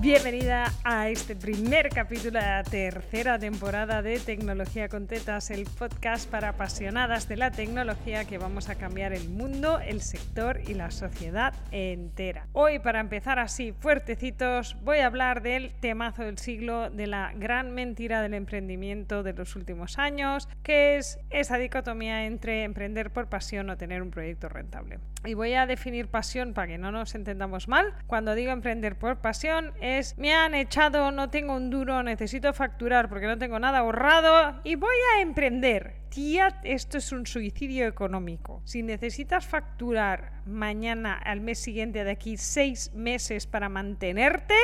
Bienvenida a este primer capítulo de la tercera temporada de Tecnología con Tetas, el podcast para apasionadas de la tecnología que vamos a cambiar el mundo, el sector y la sociedad entera. Hoy, para empezar así fuertecitos, voy a hablar del temazo del siglo, de la gran mentira del emprendimiento de los últimos años, que es esa dicotomía entre emprender por pasión o tener un proyecto rentable. Y voy a definir pasión para que no nos entendamos mal. Cuando digo emprender por pasión, me han echado, no tengo un duro, necesito facturar porque no tengo nada ahorrado y voy a emprender. Tía, esto es un suicidio económico. Si necesitas facturar mañana al mes siguiente de aquí seis meses para mantenerte,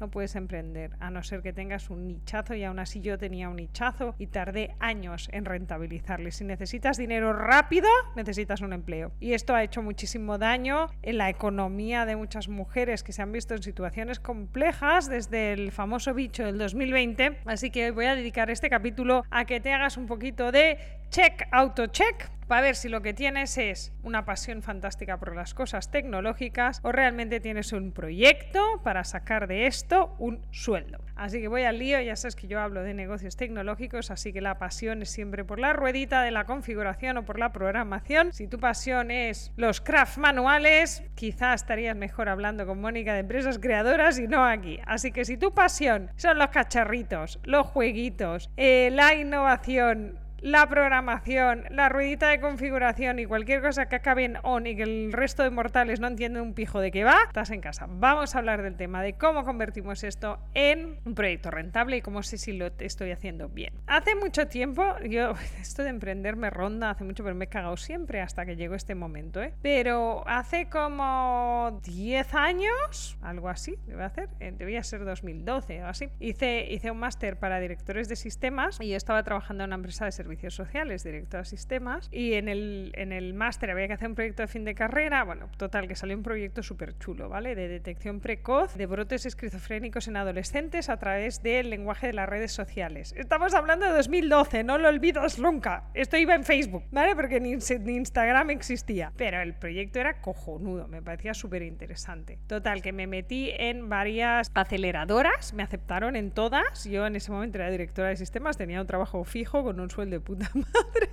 no puedes emprender, a no ser que tengas un nichazo y aún así yo tenía un nichazo y tardé años en rentabilizarle. Si necesitas dinero rápido, necesitas un empleo. Y esto ha hecho muchísimo daño en la economía de muchas mujeres que se han visto en situaciones complejas desde el famoso bicho del 2020. Así que voy a dedicar este capítulo a que te hagas un poquito de check, auto check para ver si lo que tienes es una pasión fantástica por las cosas tecnológicas o realmente tienes un proyecto para sacar de esto un sueldo. Así que voy al lío, ya sabes que yo hablo de negocios tecnológicos, así que la pasión es siempre por la ruedita de la configuración o por la programación. Si tu pasión es los craft manuales, quizás estarías mejor hablando con Mónica de empresas creadoras y no aquí. Así que si tu pasión son los cacharritos, los jueguitos, eh, la innovación, la programación, la ruedita de configuración y cualquier cosa que acabe en on y que el resto de mortales no entienden un pijo de qué va, estás en casa. Vamos a hablar del tema de cómo convertimos esto en un proyecto rentable y cómo sé si lo estoy haciendo bien. Hace mucho tiempo, yo, esto de emprender me ronda hace mucho, pero me he cagado siempre hasta que llegó este momento, ¿eh? Pero hace como 10 años, algo así, debe hacer, eh, debía ser 2012 o así, hice, hice un máster para directores de sistemas y yo estaba trabajando en una empresa de servicios sociales, director de sistemas, y en el, en el máster había que hacer un proyecto de fin de carrera, bueno, total, que salió un proyecto súper chulo, ¿vale? De detección precoz de brotes esquizofrénicos en adolescentes a través del lenguaje de las redes sociales. Estamos hablando de 2012, no lo olvidas nunca. Esto iba en Facebook, ¿vale? Porque ni, ni Instagram existía. Pero el proyecto era cojonudo, me parecía súper interesante. Total, que me metí en varias aceleradoras, me aceptaron en todas. Yo en ese momento era directora de sistemas, tenía un trabajo fijo con un sueldo puta madre,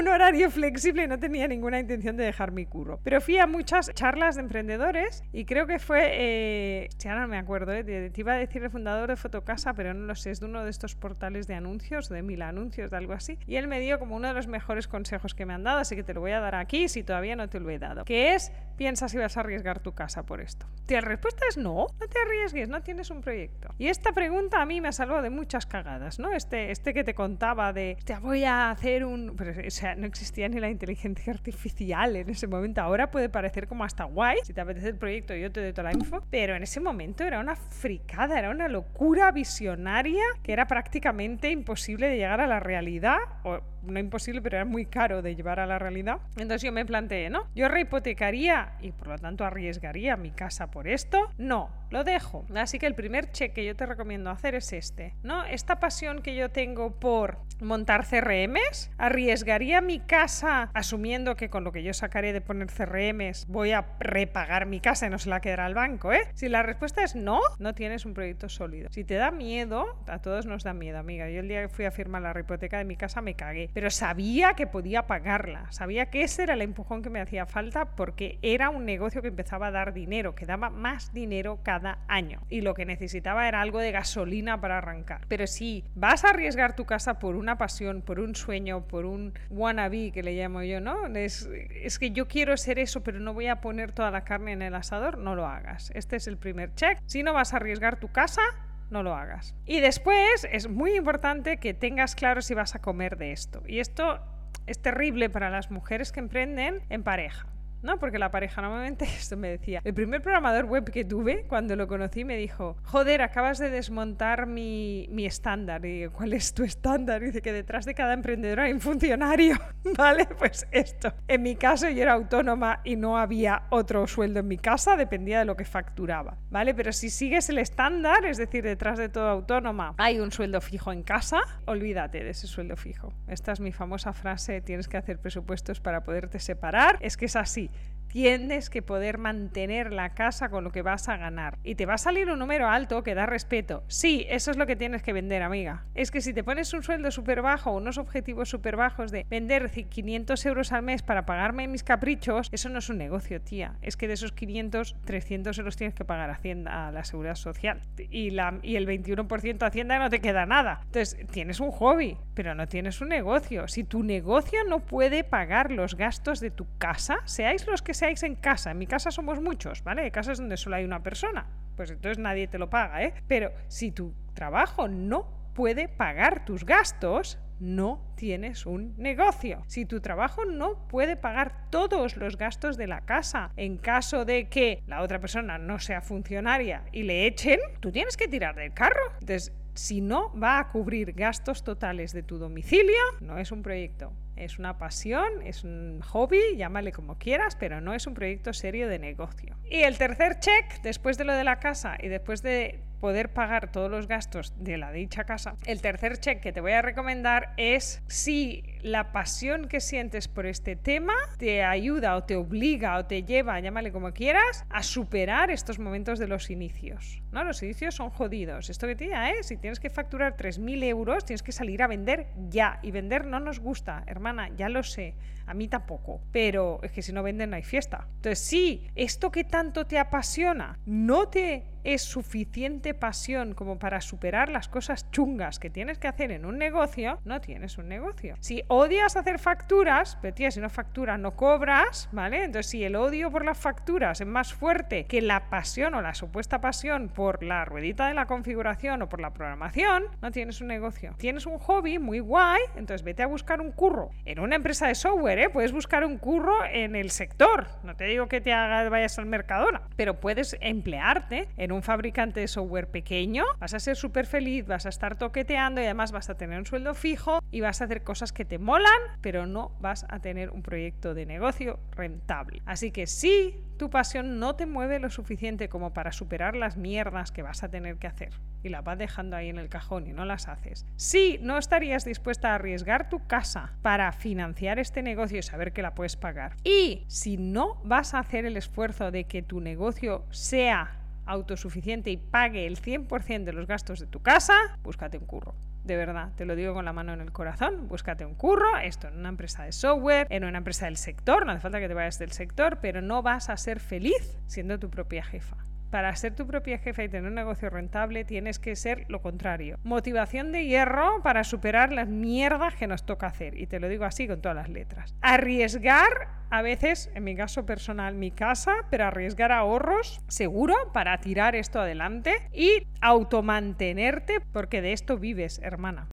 un horario flexible y no tenía ninguna intención de dejar mi curro. Pero fui a muchas charlas de emprendedores y creo que fue, eh, ya no me acuerdo, eh, te iba a decir el fundador de Fotocasa, pero no lo sé, es de uno de estos portales de anuncios, de mil anuncios, de algo así. Y él me dio como uno de los mejores consejos que me han dado, así que te lo voy a dar aquí si todavía no te lo he dado, que es, piensa si vas a arriesgar tu casa por esto. Y la respuesta es no, no te arriesgues, no tienes un proyecto. Y esta pregunta a mí me ha salvado de muchas cagadas, ¿no? Este, este que te contaba de, te voy a hacer un... o sea, no existía ni la inteligencia artificial en ese momento. Ahora puede parecer como hasta guay. Si te apetece el proyecto, yo te doy toda la info. Pero en ese momento era una fricada, era una locura visionaria que era prácticamente imposible de llegar a la realidad. O, no imposible, pero era muy caro de llevar a la realidad. Entonces yo me planteé, ¿no? Yo rehipotecaría y por lo tanto arriesgaría mi casa por esto. No, lo dejo. Así que el primer check que yo te recomiendo hacer es este, ¿no? Esta pasión que yo tengo por montar CRMs, arriesgaría mi casa asumiendo que con lo que yo sacaré de poner CRMs voy a repagar mi casa y no se la quedará al banco, ¿eh? Si la respuesta es no, no tienes un proyecto sólido. Si te da miedo, a todos nos da miedo, amiga. Yo el día que fui a firmar la hipoteca de mi casa me cagué, pero sabía que podía pagarla, sabía que ese era el empujón que me hacía falta porque era un negocio que empezaba a dar dinero, que daba más dinero cada año. Y lo que necesitaba era algo de gasolina para arrancar. Pero si vas a arriesgar tu casa por una pasión, por un sueño, por un wannabe que le llamo yo, ¿no? Es, es que yo quiero ser eso, pero no voy a poner toda la carne en el asador, no lo hagas. Este es el primer check. Si no vas a arriesgar tu casa, no lo hagas. Y después es muy importante que tengas claro si vas a comer de esto. Y esto es terrible para las mujeres que emprenden en pareja. ¿No? Porque la pareja normalmente, esto me decía, el primer programador web que tuve, cuando lo conocí, me dijo, joder, acabas de desmontar mi, mi estándar. Y digo, ¿cuál es tu estándar? Dice que detrás de cada emprendedor hay un funcionario, ¿vale? Pues esto. En mi caso yo era autónoma y no había otro sueldo en mi casa, dependía de lo que facturaba, ¿vale? Pero si sigues el estándar, es decir, detrás de todo autónoma hay un sueldo fijo en casa, olvídate de ese sueldo fijo. Esta es mi famosa frase, tienes que hacer presupuestos para poderte separar. Es que es así tienes que poder mantener la casa con lo que vas a ganar. Y te va a salir un número alto que da respeto. Sí, eso es lo que tienes que vender, amiga. Es que si te pones un sueldo súper bajo, unos objetivos súper bajos de vender 500 euros al mes para pagarme mis caprichos, eso no es un negocio, tía. Es que de esos 500, 300 euros tienes que pagar Hacienda, a la seguridad social. Y, el 21% Hacienda no te queda nada. Entonces, tienes un hobby, pero no tienes un negocio. Si tu negocio no puede pagar los gastos de tu casa, seáis los que seáis en casa, en mi casa somos muchos, ¿vale? Hay casas donde solo hay una persona, pues entonces nadie te lo paga, ¿eh? Pero si tu trabajo no puede pagar tus gastos, no tienes un negocio. Si tu trabajo no puede pagar todos los gastos de la casa en caso de que la otra persona no sea funcionaria y le echen, tú tienes que tirar del carro. Entonces, si no va a cubrir gastos totales de tu domicilio, no es un proyecto es una pasión, es un hobby, llámale como quieras, pero no es un proyecto serio de negocio. Y el tercer check, después de lo de la casa y después de poder pagar todos los gastos de la dicha casa, el tercer check que te voy a recomendar es si la pasión que sientes por este tema te ayuda o te obliga o te lleva, llámale como quieras, a superar estos momentos de los inicios. ¿no? Los inicios son jodidos. Esto que te diga, ¿eh? Si tienes que facturar 3.000 euros, tienes que salir a vender ya. Y vender no nos gusta, hermana, ya lo sé. A mí tampoco. Pero es que si no venden no hay fiesta. Entonces, sí, esto que tanto te apasiona no te es suficiente pasión como para superar las cosas chungas que tienes que hacer en un negocio, no tienes un negocio. Si odias hacer facturas, pero tía, si no facturas no cobras, ¿vale? Entonces, si el odio por las facturas es más fuerte que la pasión o la supuesta pasión por la ruedita de la configuración o por la programación, no tienes un negocio. Tienes un hobby muy guay, entonces vete a buscar un curro en una empresa de software, ¿eh? Puedes buscar un curro en el sector. No te digo que te vayas al Mercadona, pero puedes emplearte en un un fabricante de software pequeño, vas a ser súper feliz, vas a estar toqueteando y además vas a tener un sueldo fijo y vas a hacer cosas que te molan, pero no vas a tener un proyecto de negocio rentable. Así que si tu pasión no te mueve lo suficiente como para superar las mierdas que vas a tener que hacer y la vas dejando ahí en el cajón y no las haces. Si no estarías dispuesta a arriesgar tu casa para financiar este negocio y saber que la puedes pagar. Y si no vas a hacer el esfuerzo de que tu negocio sea autosuficiente y pague el 100% de los gastos de tu casa, búscate un curro. De verdad, te lo digo con la mano en el corazón, búscate un curro, esto en una empresa de software, en una empresa del sector, no hace falta que te vayas del sector, pero no vas a ser feliz siendo tu propia jefa. Para ser tu propia jefa y tener un negocio rentable tienes que ser lo contrario. Motivación de hierro para superar las mierdas que nos toca hacer. Y te lo digo así con todas las letras. Arriesgar a veces, en mi caso personal, mi casa, pero arriesgar ahorros seguro para tirar esto adelante y automantenerte porque de esto vives, hermana.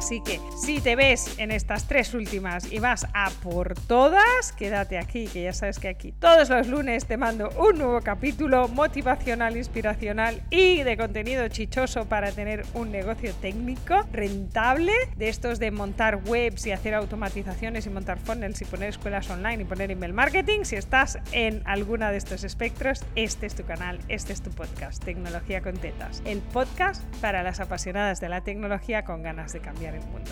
Así que si te ves en estas tres últimas y vas a por todas, quédate aquí, que ya sabes que aquí todos los lunes te mando un nuevo capítulo motivacional, inspiracional y de contenido chichoso para tener un negocio técnico rentable, de estos de montar webs y hacer automatizaciones y montar funnels y poner escuelas online y poner email marketing. Si estás en alguna de estos espectros, este es tu canal, este es tu podcast, Tecnología con Tetas, el podcast para las apasionadas de la tecnología con ganas de cambiar el mundo.